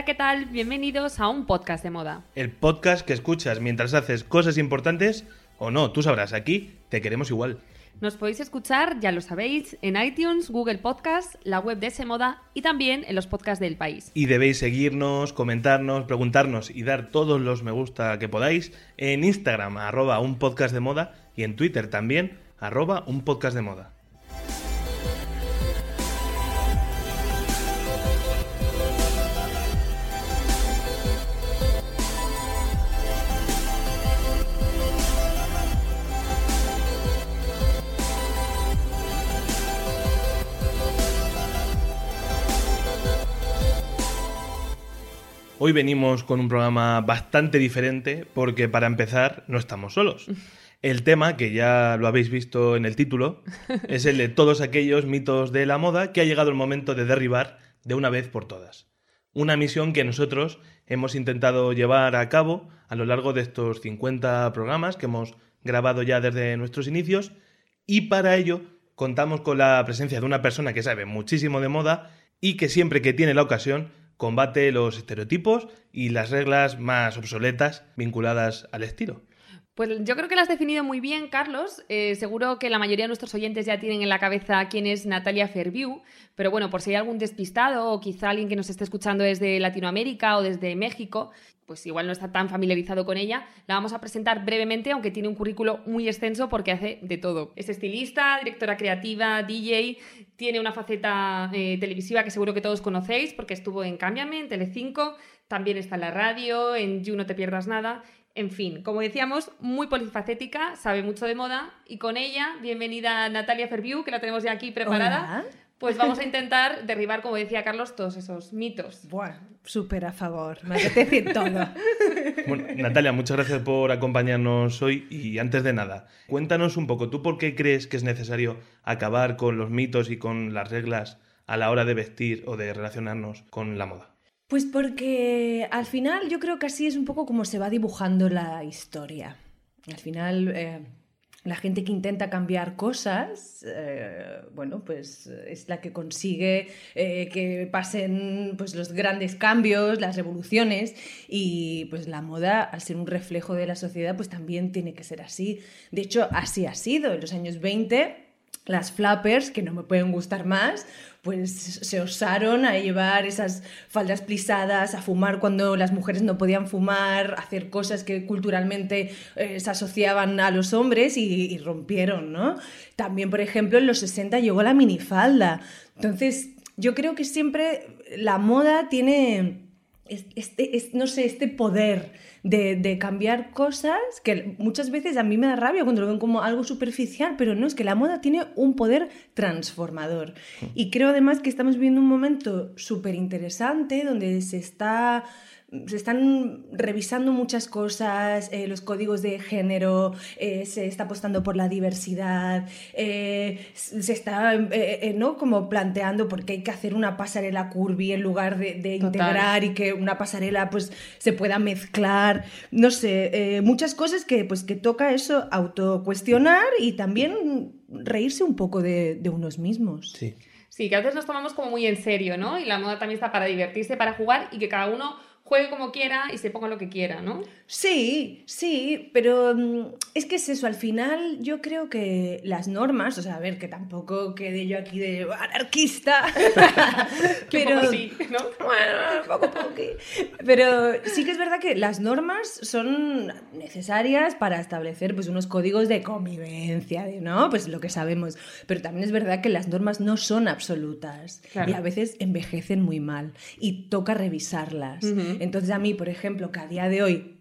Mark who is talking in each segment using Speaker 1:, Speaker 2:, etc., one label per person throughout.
Speaker 1: Hola, ¿qué tal? Bienvenidos a un podcast de moda.
Speaker 2: El podcast que escuchas mientras haces cosas importantes o no, tú sabrás, aquí te queremos igual.
Speaker 1: Nos podéis escuchar, ya lo sabéis, en iTunes, Google Podcast, la web de ese moda y también en los podcasts del país.
Speaker 2: Y debéis seguirnos, comentarnos, preguntarnos y dar todos los me gusta que podáis en Instagram, arroba un podcast de moda, y en Twitter también, arroba un podcast de moda. Hoy venimos con un programa bastante diferente porque para empezar no estamos solos. El tema, que ya lo habéis visto en el título, es el de todos aquellos mitos de la moda que ha llegado el momento de derribar de una vez por todas. Una misión que nosotros hemos intentado llevar a cabo a lo largo de estos 50 programas que hemos grabado ya desde nuestros inicios y para ello contamos con la presencia de una persona que sabe muchísimo de moda y que siempre que tiene la ocasión combate los estereotipos y las reglas más obsoletas vinculadas al estilo.
Speaker 1: Pues yo creo que lo has definido muy bien, Carlos. Eh, seguro que la mayoría de nuestros oyentes ya tienen en la cabeza quién es Natalia Fairview, pero bueno, por si hay algún despistado o quizá alguien que nos esté escuchando desde Latinoamérica o desde México, pues igual no está tan familiarizado con ella, la vamos a presentar brevemente, aunque tiene un currículo muy extenso porque hace de todo. Es estilista, directora creativa, DJ, tiene una faceta eh, televisiva que seguro que todos conocéis porque estuvo en Cámbiame, en Telecinco, también está en la radio, en You No Te Pierdas Nada. En fin, como decíamos, muy polifacética, sabe mucho de moda y con ella, bienvenida Natalia Ferview, que la tenemos ya aquí preparada. Pues vamos a intentar derribar, como decía Carlos, todos esos mitos.
Speaker 3: Bueno, súper a favor, me apetece todo.
Speaker 2: Bueno, Natalia, muchas gracias por acompañarnos hoy y antes de nada, cuéntanos un poco, ¿tú por qué crees que es necesario acabar con los mitos y con las reglas a la hora de vestir o de relacionarnos con la moda?
Speaker 3: Pues porque al final yo creo que así es un poco como se va dibujando la historia. Al final... Eh, la gente que intenta cambiar cosas, eh, bueno, pues es la que consigue eh, que pasen pues, los grandes cambios, las revoluciones y pues la moda, al ser un reflejo de la sociedad, pues también tiene que ser así. De hecho, así ha sido. En los años 20 las flappers, que no me pueden gustar más, pues se osaron a llevar esas faldas plisadas, a fumar cuando las mujeres no podían fumar, hacer cosas que culturalmente eh, se asociaban a los hombres y, rompieron, ¿no? También, por ejemplo, en los 60 llegó la minifalda. Entonces, yo creo que siempre la moda tiene este, no sé, este poder de, cambiar cosas que muchas veces a mí me da rabia cuando lo ven como algo superficial, pero no, es que la moda tiene un poder transformador. Y creo además que estamos viviendo un momento súper interesante donde se está se están revisando muchas cosas, eh, los códigos de género, eh, se está apostando por la diversidad, eh, se está ¿no? como planteando por qué hay que hacer una pasarela curvy en lugar de, integrar y que una pasarela pues se pueda mezclar, no sé, muchas cosas que pues que toca eso autocuestionar y también reírse un poco de, de unos mismos.
Speaker 2: Sí.
Speaker 1: Sí, que a veces nos tomamos como muy en serio, ¿no? Y la moda también está para divertirse, para jugar y que cada uno juegue como quiera y se ponga lo que quiera, ¿no?
Speaker 3: Sí, sí, pero mm, es que es eso, al final yo creo que las normas, o sea, a ver, que tampoco quede yo aquí de anarquista,
Speaker 1: pero sí, ¿no?
Speaker 3: Bueno, poco poco. Pero sí que es verdad que las normas son necesarias para establecer pues unos códigos de convivencia, ¿no? Pues lo que sabemos, pero también es verdad que las normas no son absolutas y a veces envejecen muy mal y toca revisarlas. Entonces a mí, por ejemplo, que a día de hoy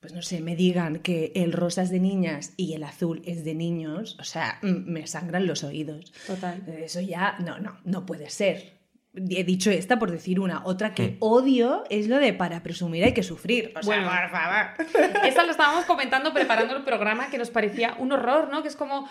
Speaker 3: pues no sé, me digan que el rosa es de niñas y el azul es de niños, o sea, me sangran los oídos.
Speaker 1: Total.
Speaker 3: Eso ya, no, no, no puede ser. He dicho esta por decir una. Otra que odio es lo de para presumir hay que sufrir. O sea,
Speaker 1: Bueno.
Speaker 3: por favor.
Speaker 1: Esta lo estábamos comentando preparando el programa que nos parecía un horror, ¿no? Que es como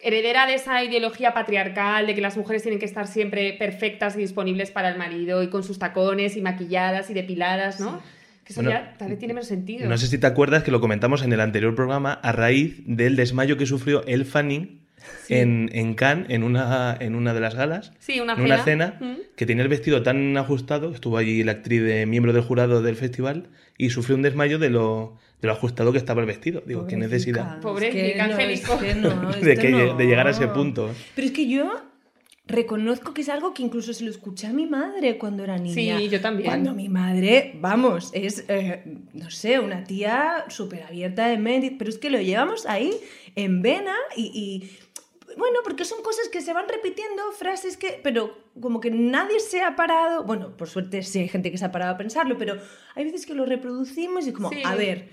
Speaker 1: heredera de esa ideología patriarcal de que las mujeres tienen que estar siempre perfectas y disponibles para el marido y con sus tacones y maquilladas y depiladas, ¿no? Que eso
Speaker 2: Bueno,
Speaker 1: ya tal vez tiene menos sentido.
Speaker 2: No sé si te acuerdas que lo comentamos en el anterior programa a raíz del desmayo que sufrió El Fanning en, en Cannes, en una, en una de las galas.
Speaker 1: Sí, una
Speaker 2: en una
Speaker 1: cena. Mm.
Speaker 2: que tenía el vestido tan ajustado, estuvo allí la actriz de miembro del jurado del festival y sufrió un desmayo de lo, de lo ajustado que estaba el vestido. Digo, qué necesidad
Speaker 1: Pobrecita,
Speaker 3: Es que no,
Speaker 1: Angélico.
Speaker 3: es que no,
Speaker 2: de, que,
Speaker 3: no.
Speaker 2: de llegar a ese punto.
Speaker 3: Pero es que yo reconozco que es algo que incluso se lo escuché a mi madre cuando era niña.
Speaker 1: Sí, yo también.
Speaker 3: Cuando mi madre, vamos, es, eh, no sé, una tía súper abierta de mente, pero es que lo llevamos ahí en vena y, y, Bueno, porque son cosas que se van repitiendo, frases que... Pero como que nadie se ha parado... Bueno, por suerte sí hay gente que se ha parado a pensarlo, pero hay veces que lo reproducimos y como,
Speaker 1: Sí.
Speaker 3: a ver,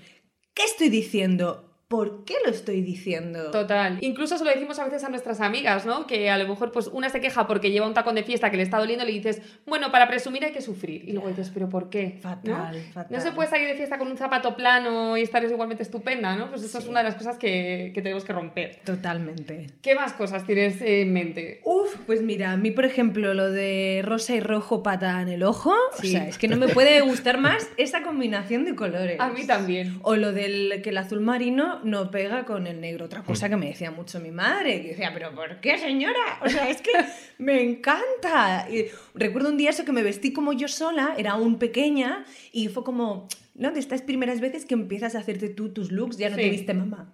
Speaker 3: ¿qué estoy diciendo? ¿Por qué lo estoy diciendo?
Speaker 1: Total. Incluso se lo decimos a veces a nuestras amigas, ¿no? Que a lo mejor pues una se queja porque lleva un tacón de fiesta que le está doliendo y le dices, bueno, para presumir hay que sufrir. Y luego dices, ¿pero por qué?
Speaker 3: Fatal,
Speaker 1: ¿No?
Speaker 3: fatal.
Speaker 1: No se puede salir de fiesta con un zapato plano y estar igualmente estupenda, ¿no? Pues eso es una de las cosas que, que tenemos que romper.
Speaker 3: Totalmente.
Speaker 1: ¿Qué más cosas tienes en mente?
Speaker 3: Uf, pues mira, a mí, por ejemplo, lo de rosa y rojo pata en el ojo,
Speaker 1: Sí.
Speaker 3: o sea, es que no me puede gustar más esa combinación de colores.
Speaker 1: A mí también.
Speaker 3: O lo del que el azul marino no pega con el negro. Otra cosa que me decía mucho mi madre, que decía, pero ¿por qué, señora? O sea, es que me encanta. Y recuerdo un día eso que me vestí como yo sola, era aún pequeña, y fue como, ¿no? De estas primeras veces que empiezas a hacerte tú tus looks, ya no
Speaker 1: Sí.
Speaker 3: te viste mamá.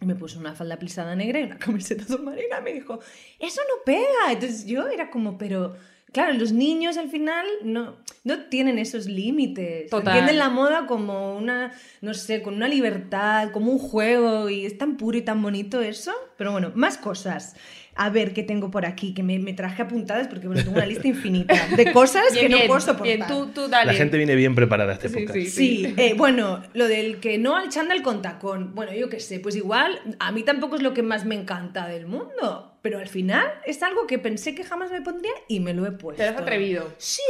Speaker 3: Y me puso una falda plisada negra y una camiseta azul marina. Me dijo, eso no pega. Entonces yo era como, pero... Claro, los niños al final no, no tienen esos límites.
Speaker 1: Total.
Speaker 3: Entienden la moda como una, no sé, con una libertad, como un juego y es tan puro y tan bonito eso. Pero bueno, más cosas. A ver qué tengo por aquí, que me, me traje apuntadas porque bueno, tengo una lista infinita de cosas que no
Speaker 1: bien,
Speaker 3: puedo soportar.
Speaker 1: Bien, tú, tú dale.
Speaker 2: La gente viene bien preparada a este
Speaker 1: Sí,
Speaker 2: podcast.
Speaker 1: sí.
Speaker 3: Sí, eh, bueno, lo del que no al chándal con tacón. Bueno, yo qué sé, pues igual a mí tampoco es lo que más me encanta del mundo, pero al final es algo que pensé que jamás me pondría y me lo he puesto.
Speaker 1: Te has atrevido.
Speaker 3: Sí,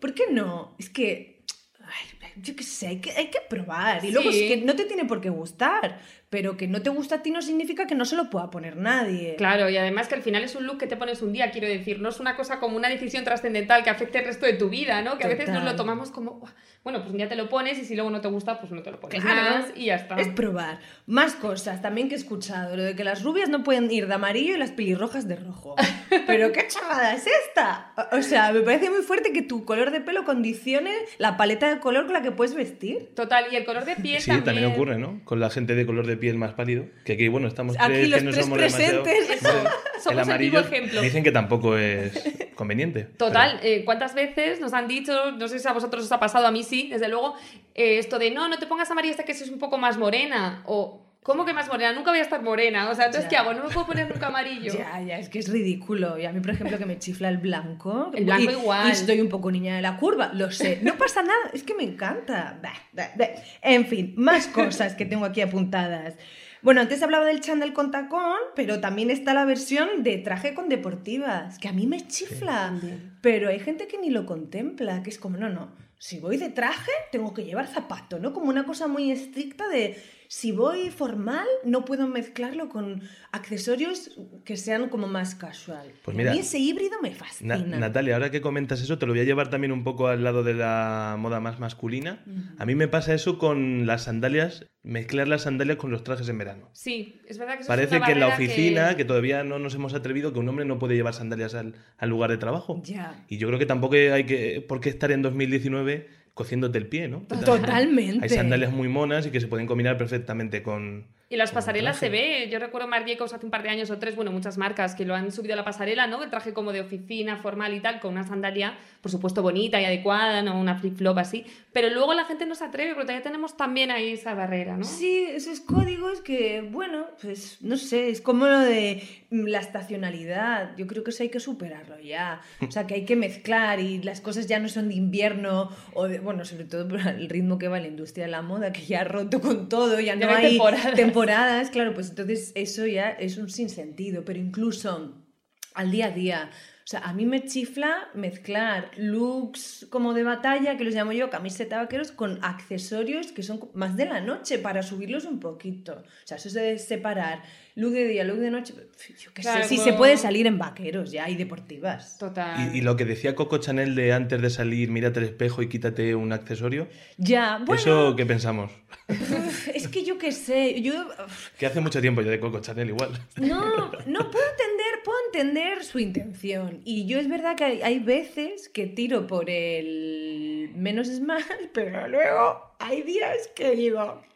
Speaker 3: ¿por qué no? Es que, ay, yo qué sé, hay que, hay que probar. Y luego
Speaker 1: Sí.
Speaker 3: es que no te tiene por qué gustar, pero que no te gusta a ti no significa que no se lo pueda poner nadie.
Speaker 1: Claro, y además que al final es un look que te pones un día, quiero decir, no es una cosa como una decisión trascendental que afecte el resto de tu vida, ¿no? Que a veces nos
Speaker 3: Total.
Speaker 1: lo tomamos como, "Uah, bueno, pues un día te lo pones y si luego no te gusta, pues no te lo pones
Speaker 3: Claro.
Speaker 1: más y ya está.
Speaker 3: Es probar. Más cosas también que he escuchado. Lo de que las rubias no pueden ir de amarillo y las pelirrojas de rojo. Pero qué chavada es esta. O- O sea, me parece muy fuerte que tu color de pelo condicione la paleta de color con la que puedes vestir.
Speaker 1: Total, y el color de piel
Speaker 2: Sí,
Speaker 1: también.
Speaker 2: también ocurre, ¿no? Con la gente de color de piel más pálido. Que aquí, bueno, estamos
Speaker 3: Aquí
Speaker 2: tres
Speaker 3: los
Speaker 2: que no
Speaker 3: tres
Speaker 2: somos
Speaker 3: presentes.
Speaker 1: Eso,
Speaker 2: Vale.
Speaker 1: somos
Speaker 2: el
Speaker 1: el
Speaker 2: amarillo
Speaker 1: vivo ejemplo.
Speaker 2: dicen que tampoco es conveniente.
Speaker 1: Total, eh, ¿cuántas veces nos han dicho, no sé si a vosotros os ha pasado, a mí sí, desde luego, eh, esto de no, no te pongas amarilla hasta que seas un poco más morena? O, ¿cómo que más morena? Nunca voy a estar morena. O sea, entonces,
Speaker 3: Ya.
Speaker 1: ¿qué hago? No me puedo poner nunca amarillo.
Speaker 3: Ya, ya, es que es ridículo. Y a mí, por ejemplo, que me chifla el blanco.
Speaker 1: El blanco
Speaker 3: y,
Speaker 1: igual.
Speaker 3: Y estoy un poco niña de la curva, lo sé. No pasa nada, es que me encanta. Bah, bah, bah. En fin, más cosas que tengo aquí apuntadas. Bueno, antes hablaba del chándal con tacón, pero también está la versión de traje con deportivas, que a mí me chifla. Pero hay gente que ni lo contempla, que es como, no, no, si voy de traje, tengo que llevar zapato, ¿no? Como una cosa muy estricta de si voy formal, no puedo mezclarlo con accesorios que sean como más casual.
Speaker 2: Pues
Speaker 3: Y
Speaker 2: mira,
Speaker 3: a mí ese híbrido me
Speaker 2: Na-
Speaker 3: fascina.
Speaker 2: Natalia, ahora que comentas eso, te lo voy a llevar también un poco al lado de la moda más masculina. A mí me pasa eso con las sandalias, mezclar las sandalias con los trajes en verano.
Speaker 1: Sí, es verdad que eso es
Speaker 2: Parece
Speaker 1: una
Speaker 2: que en la oficina, que... todavía no nos hemos atrevido, que un hombre no puede llevar sandalias al, al lugar de trabajo.
Speaker 3: Ya.
Speaker 2: Y yo creo que tampoco hay que, por qué estar en 2019 cociéndote el pie, ¿no?
Speaker 3: Totalmente.
Speaker 2: Hay sandalias muy monas y que se pueden combinar perfectamente con...
Speaker 1: Y las pasarelas se ve. Yo recuerdo Marc Jacobs hace un par de años o tres, bueno, muchas marcas que lo han subido a la pasarela, ¿no? El traje como de oficina, formal y tal, con una sandalia, por supuesto, bonita y adecuada, no una flip-flop así. Pero luego la gente no se atreve, porque todavía tenemos también ahí esa barrera, ¿no?
Speaker 3: Sí, esos códigos que, bueno, pues no sé, es como lo de mm, la estacionalidad. Yo creo que eso hay que superarlo ya. O sea, que hay que mezclar y las cosas ya no son de invierno o de, bueno, sobre todo por el ritmo que va la industria de la moda, que ya ha roto con todo, ya no
Speaker 1: no hay temporadas.
Speaker 3: Temporadas, claro, pues entonces eso ya es un sinsentido, pero incluso al día a día. O sea, a mí me chifla mezclar looks como de batalla, que los llamo yo camiseta vaqueros, con accesorios que son más de la noche para subirlos un poquito. O sea, eso es de separar look de día, look de noche. Yo qué
Speaker 1: Claro,
Speaker 3: sé, si se puede salir en vaqueros ya y deportivas.
Speaker 1: Total.
Speaker 2: Y, y lo que decía Coco Chanel de antes de salir, mírate al espejo y quítate un accesorio,
Speaker 3: Ya, bueno,
Speaker 2: ¿eso qué pensamos?
Speaker 3: es que yo qué sé, yo
Speaker 2: Que hace mucho tiempo yo de Coco Chanel igual.
Speaker 3: No, no puedo entender, puedo entender su intención. Y yo es verdad que hay, hay veces que tiro por el menos es más, pero luego hay días que digo, ¿qué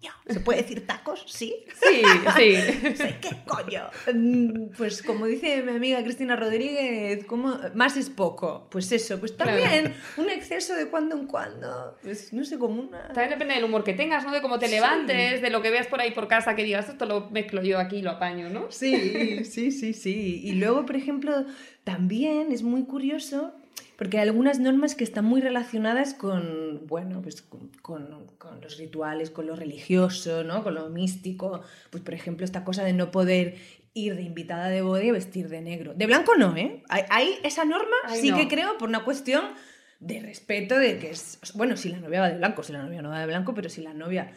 Speaker 3: coño? ¿Se puede decir tacos? Sí.
Speaker 1: Sí, sí.
Speaker 3: ¿Qué coño? Mm, Pues como dice mi amiga Cristina Rodríguez, ¿cómo? más es poco. Pues eso, pues
Speaker 1: Claro.
Speaker 3: también un exceso de cuando en cuando. Pues no sé, como una...
Speaker 1: También depende del humor que tengas, ¿no? De cómo te
Speaker 3: Sí.
Speaker 1: levantes, de lo que veas por ahí por casa, que digas, esto lo mezclo yo aquí y lo apaño, ¿no?
Speaker 3: Sí, sí, sí, sí. Y luego, por ejemplo, también es muy curioso porque hay algunas normas que están muy relacionadas con, bueno, pues con, con- con los rituales, con lo religioso, ¿no? Con lo místico. Pues, por ejemplo, esta cosa de no poder ir de invitada de boda y vestir de negro. De blanco no, ¿eh? Hay, hay esa norma,
Speaker 1: Ay,
Speaker 3: sí
Speaker 1: no.
Speaker 3: que creo, por una cuestión de respeto de que es... Bueno, si la novia va de blanco, si la novia no va de blanco, pero si la novia...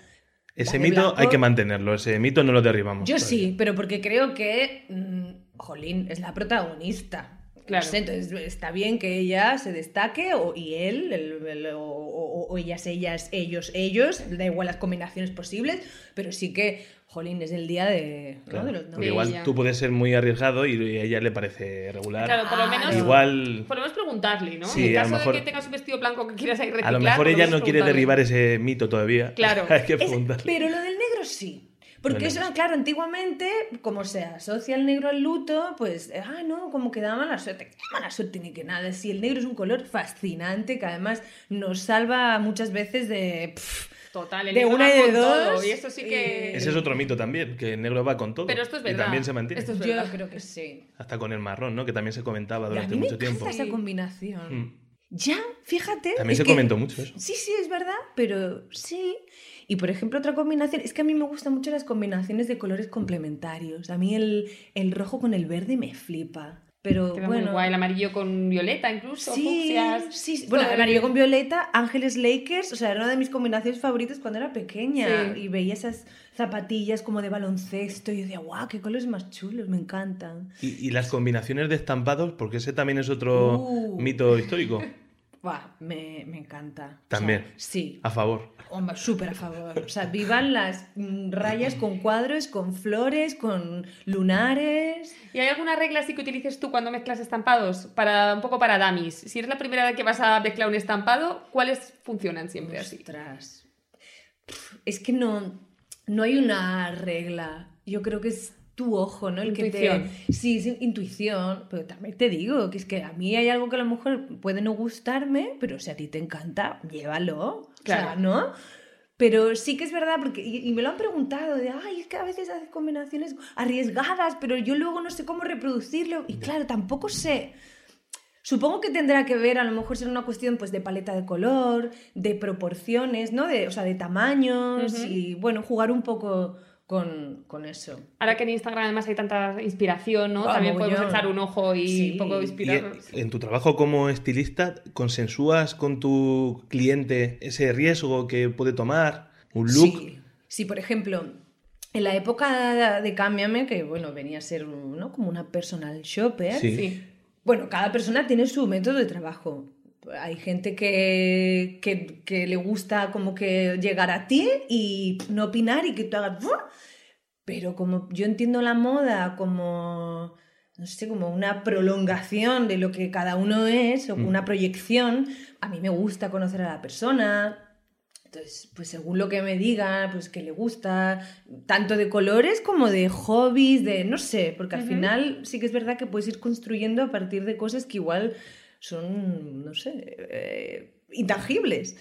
Speaker 2: Ese mito
Speaker 3: blanco-
Speaker 2: hay que mantenerlo, ese mito no lo derribamos.
Speaker 3: yo
Speaker 2: todavía.
Speaker 3: sí, pero porque creo que, mm, Jolín, es la protagonista.
Speaker 1: Claro.
Speaker 3: No sé, entonces está bien que ella se destaque o, y él, el- el- o, o- o ellas, ellas, ellos, ellos, da igual las combinaciones posibles, pero sí que, Jolín, es el día de, ¿no?
Speaker 2: Claro,
Speaker 3: de los
Speaker 2: porque
Speaker 3: novios.
Speaker 2: igual tú puedes ser muy arriesgado y a ella le parece regular.
Speaker 1: Claro, por lo menos.
Speaker 3: Claro.
Speaker 2: Igual
Speaker 1: Por lo menos preguntarle, ¿no?
Speaker 2: Sí,
Speaker 1: en
Speaker 2: a
Speaker 1: caso
Speaker 2: lo mejor-
Speaker 1: de que tengas un vestido blanco que quieras ahí reciclar,
Speaker 2: a lo mejor ella
Speaker 1: menos
Speaker 2: no quiere derribar ese mito todavía.
Speaker 1: Claro.
Speaker 2: hay que
Speaker 3: Es-
Speaker 2: preguntarle.
Speaker 3: pero lo del negro sí. Porque eso, claro, antiguamente, como se asocia el negro al luto, pues, ah, no, como que da mala suerte. ¿Qué mala suerte ni que nada? Si el negro es un color fascinante que además nos salva muchas veces de... pff,
Speaker 1: Total, el
Speaker 3: De
Speaker 1: negro
Speaker 3: una
Speaker 1: va
Speaker 3: y de
Speaker 1: con todo,
Speaker 3: dos,
Speaker 1: Y eso sí que.
Speaker 2: Ese es otro mito también, que el negro va con todo.
Speaker 1: Pero esto es
Speaker 2: Y
Speaker 1: verdad.
Speaker 2: también se mantiene.
Speaker 1: Esto es
Speaker 3: yo
Speaker 1: verdad.
Speaker 3: creo que sí.
Speaker 2: Hasta con el marrón, ¿no? Que también se comentaba
Speaker 3: Y a
Speaker 2: durante mucho tiempo.
Speaker 3: esa combinación.
Speaker 2: Mm.
Speaker 3: Ya, fíjate.
Speaker 2: También se
Speaker 3: que-
Speaker 2: comentó mucho eso.
Speaker 3: Sí, sí, es verdad, pero sí. Y por ejemplo, otra combinación, es que a mí me gustan mucho las combinaciones de colores complementarios. A mí el, el rojo con el verde me flipa. Pero
Speaker 1: Queda muy
Speaker 3: bueno.
Speaker 1: guay, el amarillo con violeta incluso,
Speaker 3: Sí,
Speaker 1: fucsias.
Speaker 3: sí, sí. Bueno,
Speaker 1: todo
Speaker 3: amarillo
Speaker 1: el-
Speaker 3: con violeta, Ángeles Lakers, o sea, era una de mis combinaciones favoritas cuando era pequeña.
Speaker 1: Sí.
Speaker 3: Y veía esas zapatillas como de baloncesto y decía, guau, qué colores más chulos, me encantan.
Speaker 2: Y, y las combinaciones de estampados, porque ese también es otro
Speaker 3: Uh.
Speaker 2: mito histórico.
Speaker 3: Buah, me, me encanta. O sea,
Speaker 2: También.
Speaker 3: sí.
Speaker 2: A favor.
Speaker 3: Hombre, súper a favor. O sea, vivan las mm, rayas con cuadros, con flores, con lunares.
Speaker 1: ¿Y hay alguna regla así que utilices tú cuando mezclas estampados? Para, un poco para dummies. Si eres la primera vez que vas a mezclar un estampado, ¿cuáles funcionan siempre así?
Speaker 3: Ostras. Pf, Es que no, no hay una regla. Yo creo que es tu ojo, ¿no? El
Speaker 1: Intuición.
Speaker 3: que te. Sí, sí, intuición. Pero también te digo que es que a mí hay algo que a lo mejor puede no gustarme, pero si a ti te encanta, llévalo. O sea,
Speaker 1: Claro.
Speaker 3: ¿no? Pero sí que es verdad, porque, y, y me lo han preguntado, de, ay, es que a veces haces combinaciones arriesgadas, pero yo luego no sé cómo reproducirlo. Y claro, tampoco sé. Supongo que tendrá que ver, a lo mejor será una cuestión pues, de paleta de color, de proporciones, ¿no? De, o sea, de tamaños y, bueno, jugar un poco con, con eso.
Speaker 1: Ahora que en Instagram además hay tanta inspiración, ¿no?
Speaker 3: Ah,
Speaker 1: También podemos echar un ojo y
Speaker 3: Sí.
Speaker 1: un poco inspirarnos.
Speaker 2: en, en tu trabajo como estilista, ¿consensúas con tu cliente ese riesgo que puede tomar? ¿Un look?
Speaker 3: Sí, sí, por ejemplo, en la época de Cámbiame, que bueno, venía a ser ¿no? como una personal shopper,
Speaker 2: Sí.
Speaker 1: Sí.
Speaker 3: Bueno, cada persona tiene su método de trabajo. Hay gente que, que, que le gusta como que llegar a ti y no opinar y que tú hagas... Pero como yo entiendo la moda como, no sé, como una prolongación de lo que cada uno es, o
Speaker 2: Mm.
Speaker 3: una proyección, a mí me gusta conocer a la persona. Entonces, pues según lo que me diga, pues que le gusta, tanto de colores como de hobbies, de no sé, porque al final sí que es verdad que puedes ir construyendo a partir de cosas que igual son, no sé, eh, intangibles.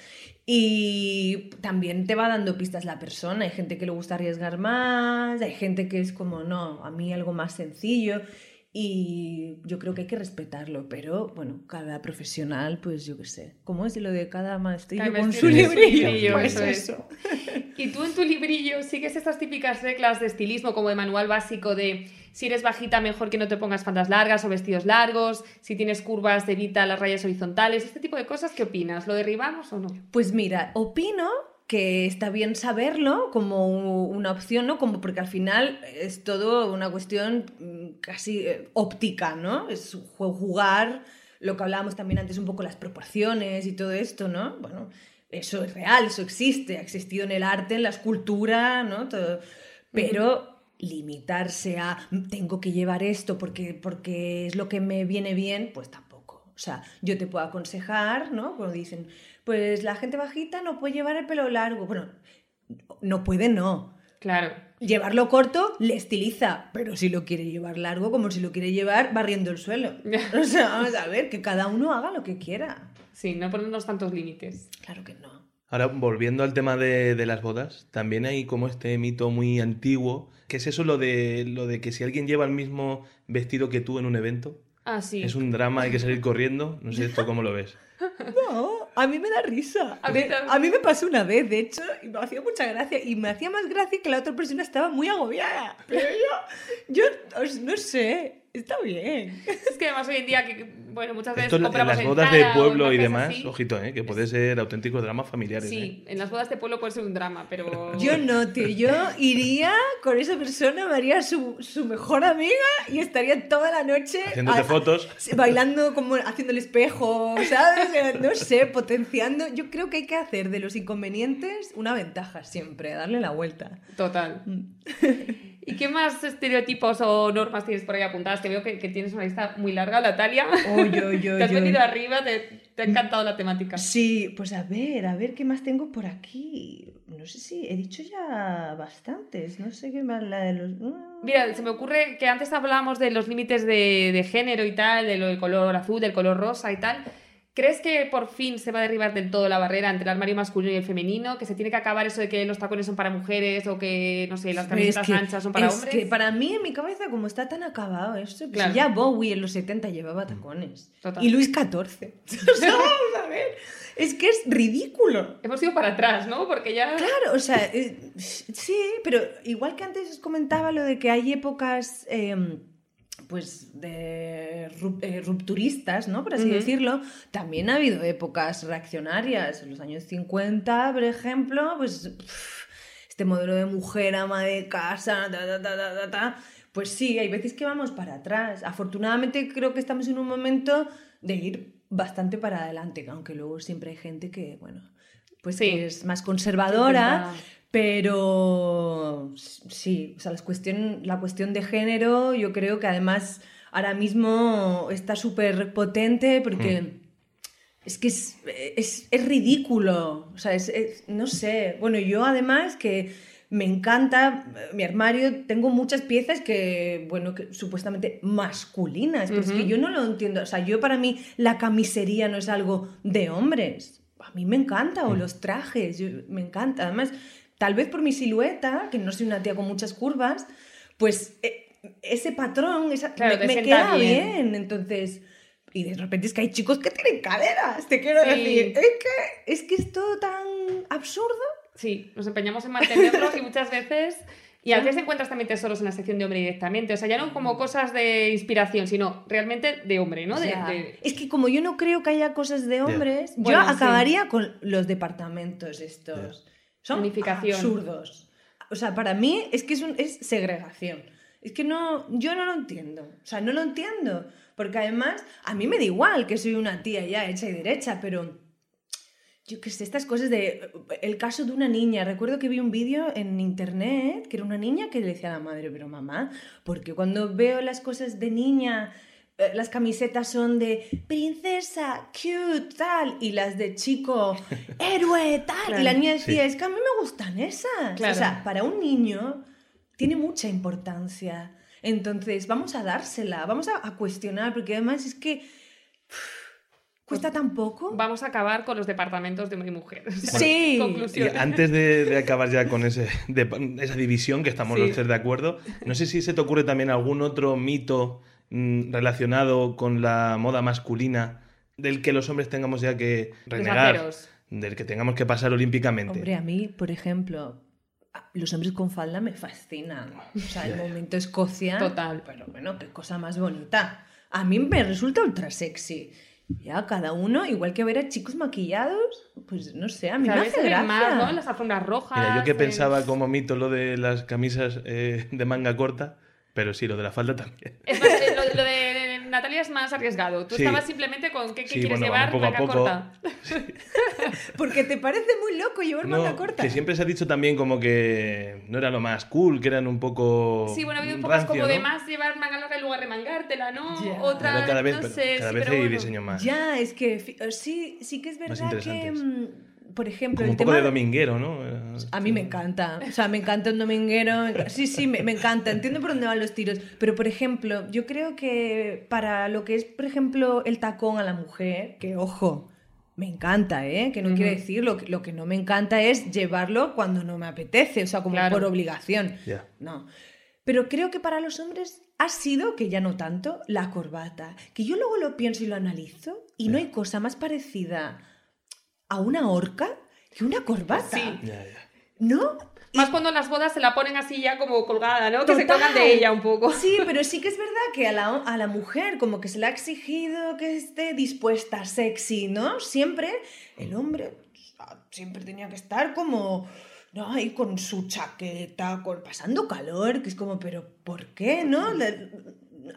Speaker 3: Y también te va dando pistas la persona. Hay gente que le gusta arriesgar más, hay gente que es como, no, a mí algo más sencillo. Y yo creo que hay que respetarlo, pero bueno, cada profesional, pues yo qué sé. ¿Cómo es lo de cada maestrillo
Speaker 1: Cada
Speaker 3: con su
Speaker 1: librillo?
Speaker 3: Pues
Speaker 1: eso es.
Speaker 3: eso.
Speaker 1: Y tú en tu librillo sigues estas típicas reglas de estilismo como de manual básico de si eres bajita mejor que no te pongas faldas largas o vestidos largos, si tienes curvas evita las rayas horizontales, este tipo de cosas, ¿qué opinas? ¿Lo derribamos o no?
Speaker 3: Pues mira, opino que está bien saberlo como una opción, ¿no? Como porque al final es todo una cuestión mm, casi eh, óptica, ¿no? Es jugar lo que hablábamos también antes un poco las proporciones y todo esto, ¿no? Bueno, eso es real, eso existe, ha existido en el arte, en la escultura, ¿no? Todo. Pero limitarse a tengo que llevar esto porque, porque es lo que me viene bien, pues tampoco. O sea, yo te puedo aconsejar, ¿no? Cuando dicen, pues la gente bajita no puede llevar el pelo largo. Bueno, no puede, no.
Speaker 1: Claro.
Speaker 3: Llevarlo corto le estiliza, pero si lo quiere llevar largo, como si lo quiere llevar barriendo el suelo. o sea, vamos a ver, que cada uno haga lo que quiera.
Speaker 1: Sí, no ponernos tantos límites.
Speaker 3: Claro que no.
Speaker 2: Ahora, volviendo al tema de, las bodas, también hay como este mito muy antiguo, que es eso lo de, lo de que si alguien lleva el mismo vestido que tú en un evento,
Speaker 1: ah, sí.
Speaker 2: es un drama, hay que salir corriendo. No sé esto cómo lo ves.
Speaker 3: No, a mí me da risa. A mí, me pasó una vez, de hecho, y me hacía mucha gracia. Y me hacía más gracia que la otra persona estaba muy agobiada. Pero yo, yo no sé, está bien.
Speaker 1: Es que además hoy en día, que, bueno, muchas veces
Speaker 2: Esto en las bodas de pueblo y demás, ojito, ¿eh? que puede ser auténtico drama familiar.
Speaker 1: Sí, ¿eh? en las bodas de pueblo puede ser un drama, pero...
Speaker 3: Yo no, tío, yo iría con esa persona, me haría su, su mejor amiga y estaría toda la noche...
Speaker 2: Haciéndote fotos.
Speaker 3: Bailando, como haciendo el espejo, ¿sabes? No sé, potenciando. Yo creo que hay que hacer de los inconvenientes una ventaja siempre, darle la vuelta.
Speaker 1: Total. Mm. ¿Y qué más estereotipos o normas tienes por ahí apuntadas? Que veo que, tienes una lista muy larga, Natalia.
Speaker 3: Oh, yo, yo,
Speaker 1: te has venido arriba, te, te, ha encantado la temática.
Speaker 3: Sí, pues a ver, a ver qué más tengo por aquí. No sé si he dicho ya bastantes, no sé qué más la de los...
Speaker 1: Ah. Mira, se me ocurre que antes hablábamos de los límites de, de género y tal, del color azul, del color rosa y tal. ¿Crees que por fin se va a derribar del todo la barrera entre el armario masculino y el femenino? ¿Que se tiene que acabar eso de que los tacones son para mujeres o que, no sé, las camisetas anchas son para
Speaker 3: es
Speaker 1: hombres?
Speaker 3: que para mí, en mi cabeza, como está tan acabado esto, pues ya Bowie en los 70 llevaba tacones. Y Luis XIV. o sea, vamos a ver. Es que es ridículo.
Speaker 1: Hemos ido para atrás, ¿no? Porque ya...
Speaker 3: Claro, o sea, eh, sí, pero igual que antes os comentaba lo de que hay épocas... Em, pues de eh, rupturistas, ¿no? Por así decirlo, también ha habido épocas reaccionarias. En los años 50, por ejemplo, pues este modelo de mujer ama de casa, pues sí, hay veces que vamos para atrás. Afortunadamente creo que estamos en un momento de ir bastante para adelante, aunque luego siempre hay gente que, bueno, pues que es más conservadora, pero sí, o sea, la cuestión, la cuestión de género yo creo que además ahora mismo está súper potente porque... Mm. Es que es, es, es, ridículo, o sea, es, no sé. Bueno, yo además que me encanta mi armario, tengo muchas piezas que, bueno, que supuestamente masculinas, pero es que yo no lo entiendo. O sea, yo para mí la camisería no es algo de hombres. A mí me encanta, o mm. los trajes, me encanta. Además, tal vez por mi silueta, que no soy una tía con muchas curvas, pues eh, ese patrón esa, me, queda bien. Entonces, y de repente es que hay chicos que tienen caderas, te quiero decir. Es que, es que es todo tan absurdo.
Speaker 1: Sí, nos empeñamos en mantenerlos y muchas veces... Y a veces encuentras también tesoros en la sección de hombre directamente. O sea, ya no como cosas de inspiración, sino realmente de hombre, ¿no?
Speaker 3: Es que como yo no creo que haya cosas de hombres, yo acabaría con los departamentos estos. Son absurdos. O sea, para mí es que es, un, es segregación. Es que no, yo no lo entiendo. O sea, no lo entiendo. Porque además, a mí me da igual que soy una tía ya hecha y derecha, pero yo qué sé, estas cosas de... El caso de una niña. Recuerdo que vi un vídeo en internet que era una niña que le decía a la madre, pero mamá, porque cuando veo las cosas de niña las camisetas son de princesa, cute, tal, y las de chico, héroe, tal. y la niña decía, es que a mí me gustan esas. O sea, para un niño tiene mucha importancia. Entonces, vamos a dársela, vamos a, cuestionar, porque además es que... ¿Cuesta tan poco?
Speaker 1: Vamos a acabar con los departamentos de hombre y mujer.
Speaker 3: sí.
Speaker 2: antes de, acabar ya con ese, esa división, que estamos los tres de acuerdo, no sé si se te ocurre también algún otro mito Mm, relacionado con la moda masculina del que los hombres tengamos ya que renegar, del que tengamos que pasar olímpicamente.
Speaker 3: Hombre, a mí, por ejemplo, los hombres con falda me fascinan. O sea, el momento Escocia.
Speaker 1: Total.
Speaker 3: Pero bueno, qué cosa más bonita. A mí me resulta ultra sexy. Ya, cada uno, igual que ver a chicos maquillados, pues no sé, a mí
Speaker 1: Cada
Speaker 3: me hace gracia.
Speaker 1: más, ¿no? Las alfombras rojas.
Speaker 2: Mira, yo que
Speaker 1: en-
Speaker 2: pensaba como mito lo de las camisas eh, de manga corta, pero sí, lo de la falda también.
Speaker 1: Es más, eh, lo, lo de Natalia es más arriesgado. Tú
Speaker 2: Sí.
Speaker 1: estabas simplemente con qué, qué
Speaker 2: Sí,
Speaker 1: quieres
Speaker 2: bueno,
Speaker 1: llevar,
Speaker 2: a
Speaker 1: manga
Speaker 2: poco.
Speaker 1: corta.
Speaker 3: Porque te parece muy loco llevar manga
Speaker 2: No,
Speaker 3: corta.
Speaker 2: que siempre se ha dicho también como que no era lo más cool, que eran un poco.
Speaker 1: Sí, bueno, ha habido un poco
Speaker 2: rancio,
Speaker 1: como de más llevar manga larga en lugar de mangártela, ¿no?
Speaker 3: Ya.
Speaker 1: Otra,
Speaker 2: Pero cada vez,
Speaker 1: no
Speaker 2: pero
Speaker 1: sé,
Speaker 2: cada
Speaker 1: sí,
Speaker 2: vez
Speaker 1: pero
Speaker 2: hay
Speaker 1: bueno.
Speaker 2: diseño más.
Speaker 3: Ya, es que eh, sí, sí que es verdad que, por ejemplo,
Speaker 2: como
Speaker 3: el
Speaker 2: un poco
Speaker 3: tema
Speaker 2: de dominguero, ¿no?
Speaker 3: A mí me encanta. O sea, me encanta un dominguero. me Sí, sí, me, me encanta. Entiendo por dónde van los tiros. Pero, por ejemplo, yo creo que para lo que es, por ejemplo, el tacón a la mujer, que ojo, me encanta, ¿eh? Que no quiere
Speaker 1: Ujú.
Speaker 3: decir, lo, que- lo que no me encanta es llevarlo cuando no me apetece, o sea, como
Speaker 1: Claro.
Speaker 3: por obligación.
Speaker 2: Ya.
Speaker 3: No. Pero creo que para los hombres ha sido, que ya no tanto, la corbata. Que yo luego lo pienso y lo analizo y no hay cosa más parecida a una horca que una corbata.
Speaker 1: Sí.
Speaker 3: ¿No?
Speaker 1: Más cuando en las bodas se la ponen así ya como colgada, ¿no? Que se colgan de ella un poco.
Speaker 3: Sí, pero sí que es verdad que a la, a la mujer como que se le ha exigido que esté dispuesta, sexy, ¿no? Siempre el hombre ah, siempre tenía que estar como, ¿no? Ahí con su chaqueta, con, pasando calor, que es como, pero ¿por qué, no? Le-.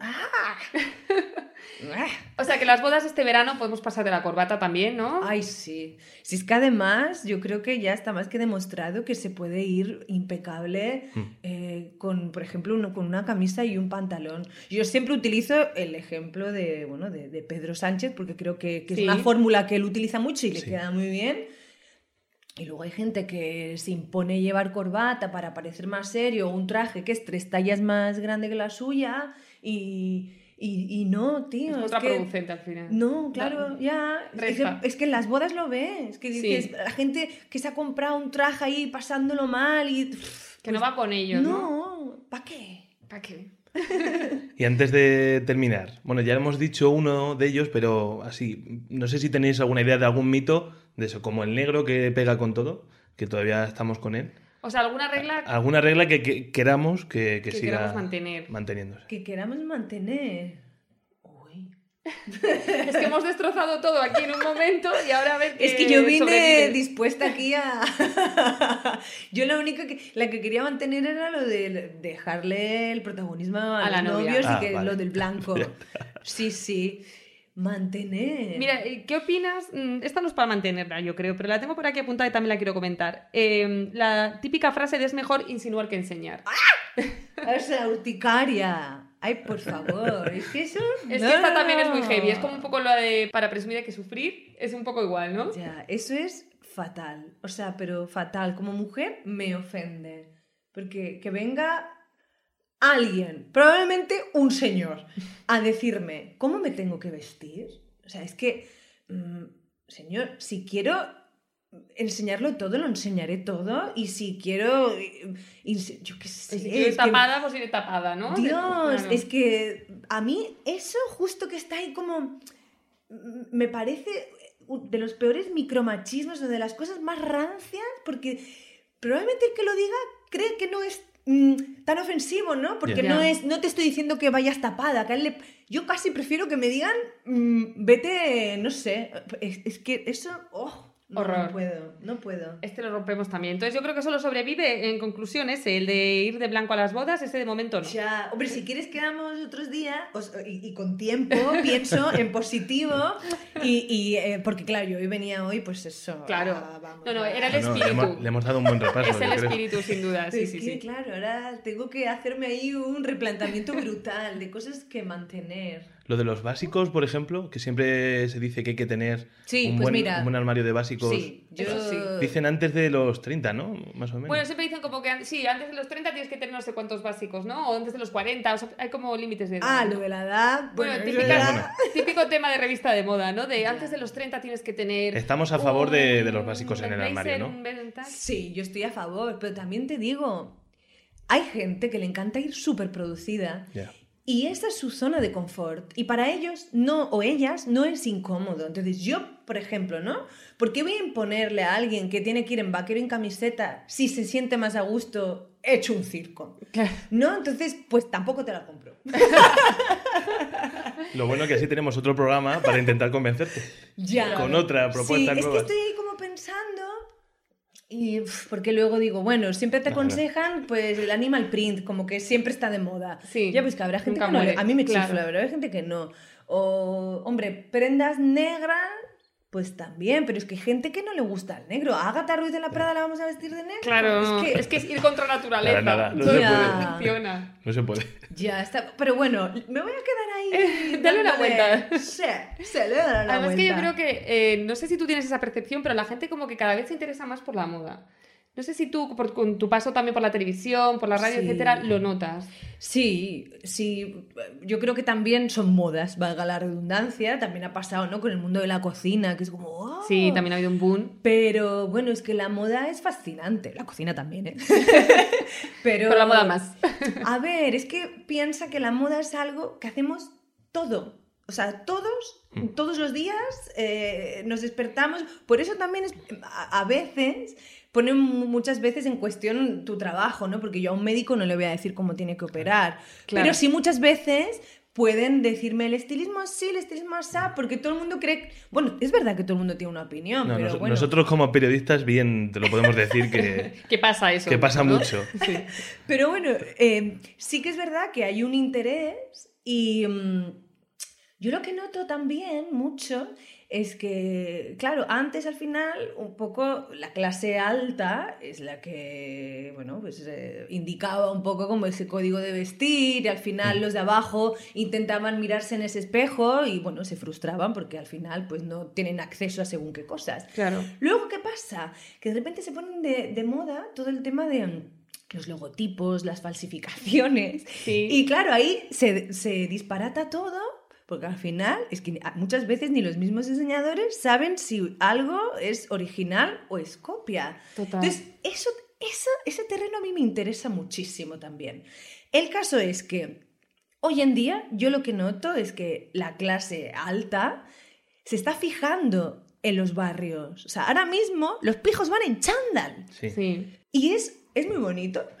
Speaker 1: O sea que las bodas este verano podemos pasar de la corbata también, ¿no?
Speaker 3: Ay, sí. Si es que además yo creo que ya está más que demostrado que se puede ir impecable
Speaker 2: Mm.
Speaker 3: eh, con, por ejemplo, uno, con una camisa y un pantalón. Yo siempre utilizo el ejemplo de, bueno, de, de Pedro Sánchez porque creo que, que
Speaker 1: Sí.
Speaker 3: es una fórmula que él utiliza mucho y le
Speaker 2: Sí.
Speaker 3: queda muy bien. Y luego hay gente que se impone llevar corbata para parecer más serio, o un traje que es tres tallas más grande que la suya y, y, y no, tío.
Speaker 1: es
Speaker 3: es que-
Speaker 1: contraproducente al final.
Speaker 3: no, claro, ya. Es que, es que en las bodas lo ves. Que
Speaker 1: Sí.
Speaker 3: dices, la gente que se ha comprado un traje ahí pasándolo mal y.
Speaker 1: Que no va con ellos, ¿no?
Speaker 3: No, ¿para qué?
Speaker 1: ¿Para qué?
Speaker 2: Y antes de terminar, bueno, ya hemos dicho uno de ellos, pero así, no sé si tenéis alguna idea de algún mito de eso, como el negro que pega con todo, que todavía estamos con él.
Speaker 1: O sea, alguna regla
Speaker 2: Alguna regla que, que queramos que, que
Speaker 1: que
Speaker 2: siga
Speaker 1: queramos mantener.
Speaker 2: manteniéndose.
Speaker 3: Que queramos mantener. Uy.
Speaker 1: Es que hemos destrozado todo aquí en un momento y ahora a ver qué
Speaker 3: Es que yo vine
Speaker 1: sobrevive.
Speaker 3: dispuesta aquí a. yo la única que. La que quería mantener era lo de dejarle el protagonismo a,
Speaker 1: A la
Speaker 3: los
Speaker 1: novia.
Speaker 3: novios
Speaker 2: Ah,
Speaker 3: y que
Speaker 2: vale.
Speaker 3: lo del blanco. sí, sí. Mantener.
Speaker 1: Mira, eh, ¿qué opinas? Mm, Esta no es para mantenerla, yo creo, pero la tengo por aquí apuntada y también la quiero comentar. Eh, la típica frase de es mejor insinuar que enseñar.
Speaker 3: O sea, urticaria. Ay, por favor. Es que eso.
Speaker 1: Es
Speaker 3: no.
Speaker 1: que esta también es muy heavy, es como un poco lo de para presumir hay que sufrir, es un poco igual, ¿no?
Speaker 3: Ya, eso es fatal. O sea, pero fatal. Como mujer me ofende. Porque que venga alguien, probablemente un señor, a decirme cómo me tengo que vestir. O sea, es que, mm, señor, si quiero enseñarlo todo, lo enseñaré todo. Y si quiero, yo qué sé.
Speaker 1: Si
Speaker 3: es
Speaker 1: quieres
Speaker 3: que-
Speaker 1: tapada, pues iré tapada, ¿no?
Speaker 3: Dios,
Speaker 1: Claro.
Speaker 3: es que a mí eso justo que está ahí como... mm, Me parece de los peores micromachismos o de las cosas más rancias, porque probablemente el que lo diga cree que no es mm, tan ofensivo, ¿no? Porque no es no te estoy diciendo que vayas tapada, que a él le- yo casi prefiero que me digan mm, vete, no sé, es, es que eso, oh, no,
Speaker 1: Horror.
Speaker 3: no puedo, no puedo.
Speaker 1: Este lo rompemos también. Entonces yo creo que solo sobrevive, en conclusión, ese, el de ir de blanco a las bodas, ese de momento no.
Speaker 3: Ya, hombre, si quieres quedamos otros días os- y, y con tiempo pienso en positivo y, y, eh, porque claro, yo hoy venía hoy, pues eso.
Speaker 1: Claro.
Speaker 3: ah, vamos,
Speaker 1: No, no,
Speaker 3: ah.
Speaker 1: era el
Speaker 2: No, no, le,
Speaker 1: espíritu.
Speaker 2: hemos, le hemos dado un buen repaso.
Speaker 1: Es el
Speaker 2: creo.
Speaker 1: espíritu, sin duda, sí, sí,
Speaker 3: que,
Speaker 1: sí.
Speaker 3: claro, ahora tengo que hacerme ahí un replanteamiento brutal de cosas que mantener.
Speaker 2: Lo de los básicos, por ejemplo, que siempre se dice que hay que tener
Speaker 3: Sí,
Speaker 2: un,
Speaker 3: pues
Speaker 2: buen,
Speaker 3: mira.
Speaker 2: un buen armario de básicos.
Speaker 3: Sí, yo...
Speaker 1: Sí.
Speaker 2: Dicen antes de los 30, ¿no? Más o menos.
Speaker 1: Bueno, siempre dicen como que sí, antes de los 30 tienes que tener no sé cuántos básicos, ¿no? O antes de los 40, o sea, hay como límites de edad.
Speaker 3: Ah, lo de la edad.
Speaker 1: Bueno, típica- típico tema de revista de moda, ¿no? De antes de los 30 tienes que tener.
Speaker 2: Estamos a favor de- de los básicos en el armario, ¿no?
Speaker 3: Sí, yo estoy a favor, pero también te digo, hay gente que le encanta ir súper producida
Speaker 2: Ya.
Speaker 3: Y esa es su zona de confort. Y para ellos no, o ellas no es incómodo. Entonces yo, por ejemplo, ¿no? ¿Por qué voy a imponerle a alguien que tiene que ir en vaquero y en camiseta si se siente más a gusto hecho un circo? ¿No? Entonces, pues tampoco te la compro.
Speaker 2: Lo bueno es que así tenemos otro programa para intentar convencerte.
Speaker 3: Ya.
Speaker 2: Con otra propuesta
Speaker 3: sí,
Speaker 2: nueva.
Speaker 3: Es que estoy ahí como pensando. Y porque luego digo, bueno, siempre te aconsejan pues el animal print, como que siempre está de moda.
Speaker 1: Sí,
Speaker 3: Ya pues que habrá gente que no.
Speaker 1: muere,
Speaker 3: A mí me
Speaker 1: claro.
Speaker 3: chifla, hay gente que no. O, hombre, prendas negras, pues también, pero es que hay gente que no le gusta el negro. ¿A Agatha Ruiz de la Prada la vamos a vestir de negro?
Speaker 1: Claro,
Speaker 3: Es que,
Speaker 1: es que es ir contra naturaleza.
Speaker 2: Nada, no
Speaker 3: se puede.
Speaker 1: funciona.
Speaker 2: No se puede.
Speaker 3: Ya está. Pero bueno, me voy a quedar ahí.
Speaker 1: Dale una vuelta.
Speaker 3: Sí, sí, le voy a dar una
Speaker 1: Además que yo
Speaker 3: vuelta.
Speaker 1: creo que, eh, no sé si tú tienes esa percepción, pero la gente como que cada vez se interesa más por la moda. No sé si tú, por- con tu paso también por la televisión, por la radio,
Speaker 3: Sí.
Speaker 1: etcétera, lo notas.
Speaker 3: Sí, sí, yo creo que también son modas, valga la redundancia, también ha pasado, ¿no? Con el mundo de la cocina, que es como, ¡oh!
Speaker 1: Sí, también ha habido un boom.
Speaker 3: Pero bueno, es que la moda es fascinante, la cocina también, ¿eh? Pero,
Speaker 1: Pero la moda más.
Speaker 3: A ver, es que piensa que la moda es algo que hacemos todo. O sea, todos, todos los días eh, nos despertamos. Por eso también es, a, a veces ponen mu- muchas veces en cuestión tu trabajo, ¿no? Porque yo a un médico no le voy a decir cómo tiene que operar.
Speaker 1: Claro.
Speaker 3: Pero sí muchas veces pueden decirme el estilismo así, el estilismo así, porque todo el mundo cree... Bueno, es verdad que todo el mundo tiene una opinión,
Speaker 2: No,
Speaker 3: pero
Speaker 2: nos-
Speaker 3: bueno...
Speaker 2: Nosotros como periodistas bien te lo podemos decir que,
Speaker 1: ¿Qué pasa eso?
Speaker 2: que pasa
Speaker 1: ¿no?
Speaker 2: mucho.
Speaker 1: Sí.
Speaker 3: Pero bueno, eh, sí que es verdad que hay un interés y mm, yo lo que noto también mucho es que, claro, antes al final un poco la clase alta es la que, bueno, pues eh, indicaba un poco como ese código de vestir y al final los de abajo intentaban mirarse en ese espejo y bueno, se frustraban porque al final pues no tienen acceso a según qué cosas.
Speaker 1: Claro.
Speaker 3: Luego, ¿qué pasa? Que de repente se ponen de, de moda todo el tema de mm, los logotipos, las falsificaciones.
Speaker 1: Sí.
Speaker 3: Y claro, ahí se, se disparata todo, porque al final es que muchas veces ni los mismos diseñadores saben si algo es original o es copia.
Speaker 1: Total.
Speaker 3: Entonces, eso, eso, ese terreno a mí me interesa muchísimo también. El caso es que hoy en día yo lo que noto es que la clase alta se está fijando en los barrios. O sea, ahora mismo los pijos van en chándal.
Speaker 2: Sí.
Speaker 1: Sí.
Speaker 3: Y es, es muy bonito.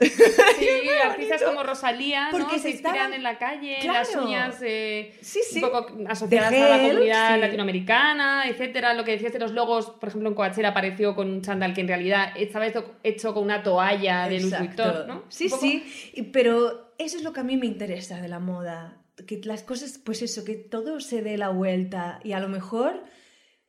Speaker 1: Sí, artistas como Rosalía, ¿no?
Speaker 3: Porque
Speaker 1: se
Speaker 3: se
Speaker 1: inspiran
Speaker 3: estaban-
Speaker 1: en la calle,
Speaker 3: Claro.
Speaker 1: las uñas eh,
Speaker 3: Sí, sí.
Speaker 1: un poco asociadas a la
Speaker 3: gel,
Speaker 1: comunidad
Speaker 3: sí.
Speaker 1: latinoamericana, etcétera. Lo que decías de los logos, por ejemplo, en Coachella apareció con un chándal que en realidad estaba hecho, hecho con una toalla de Louis. Vuitton, ¿no?
Speaker 3: Sí,
Speaker 1: poco-
Speaker 3: sí. Pero eso es lo que a mí me interesa de la moda. Que las cosas, pues eso, que todo se dé la vuelta. Y a lo mejor,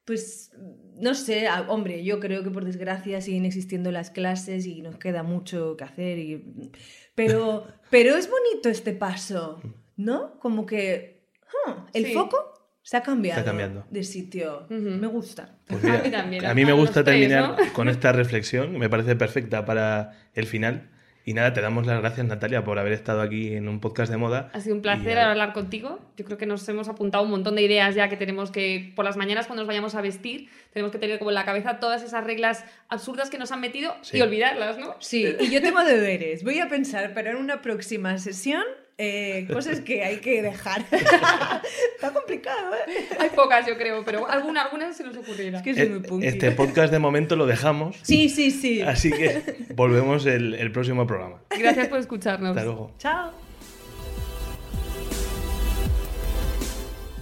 Speaker 3: pues, no sé, a- hombre, yo creo que por desgracia siguen existiendo las clases y nos queda mucho que hacer. Y... Pero, pero es bonito este paso, ¿no? Como que huh, el
Speaker 1: Sí.
Speaker 3: foco se ha cambiado
Speaker 2: Está cambiando.
Speaker 3: de sitio. Me gusta.
Speaker 2: Pues
Speaker 1: A mí también,
Speaker 2: a mí me gusta
Speaker 1: tres,
Speaker 2: terminar
Speaker 1: ¿no?
Speaker 2: con esta reflexión, me parece perfecta para el final. Y nada, te damos las gracias, Natalia, por haber estado aquí en un podcast de moda.
Speaker 1: Ha sido un placer
Speaker 2: Y,
Speaker 1: hablar contigo. Yo creo que nos hemos apuntado un montón de ideas ya que tenemos que, por las mañanas cuando nos vayamos a vestir, tenemos que tener como en la cabeza todas esas reglas absurdas que nos han metido
Speaker 2: Sí.
Speaker 1: y olvidarlas, ¿no?
Speaker 3: Sí, y yo tengo deberes. Voy a pensar para en una próxima sesión eh, cosas que hay que dejar. Está complicado, ¿eh?
Speaker 1: Hay pocas, yo creo, pero alguna, alguna se nos ocurrirá.
Speaker 3: Es que soy
Speaker 2: Eh,
Speaker 3: muy punky.
Speaker 2: Este podcast de momento lo dejamos,
Speaker 3: Sí, sí, sí.
Speaker 2: así que volvemos el, el próximo programa.
Speaker 1: Gracias por escucharnos.
Speaker 2: Hasta luego.
Speaker 3: Chao.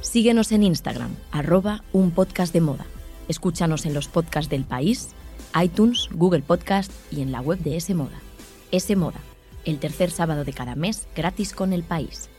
Speaker 4: Síguenos en Instagram, arroba un podcast de moda. Escúchanos en los podcasts del país, iTunes, Google Podcast y en la web de S Moda. S Moda, el tercer sábado de cada mes gratis con el país.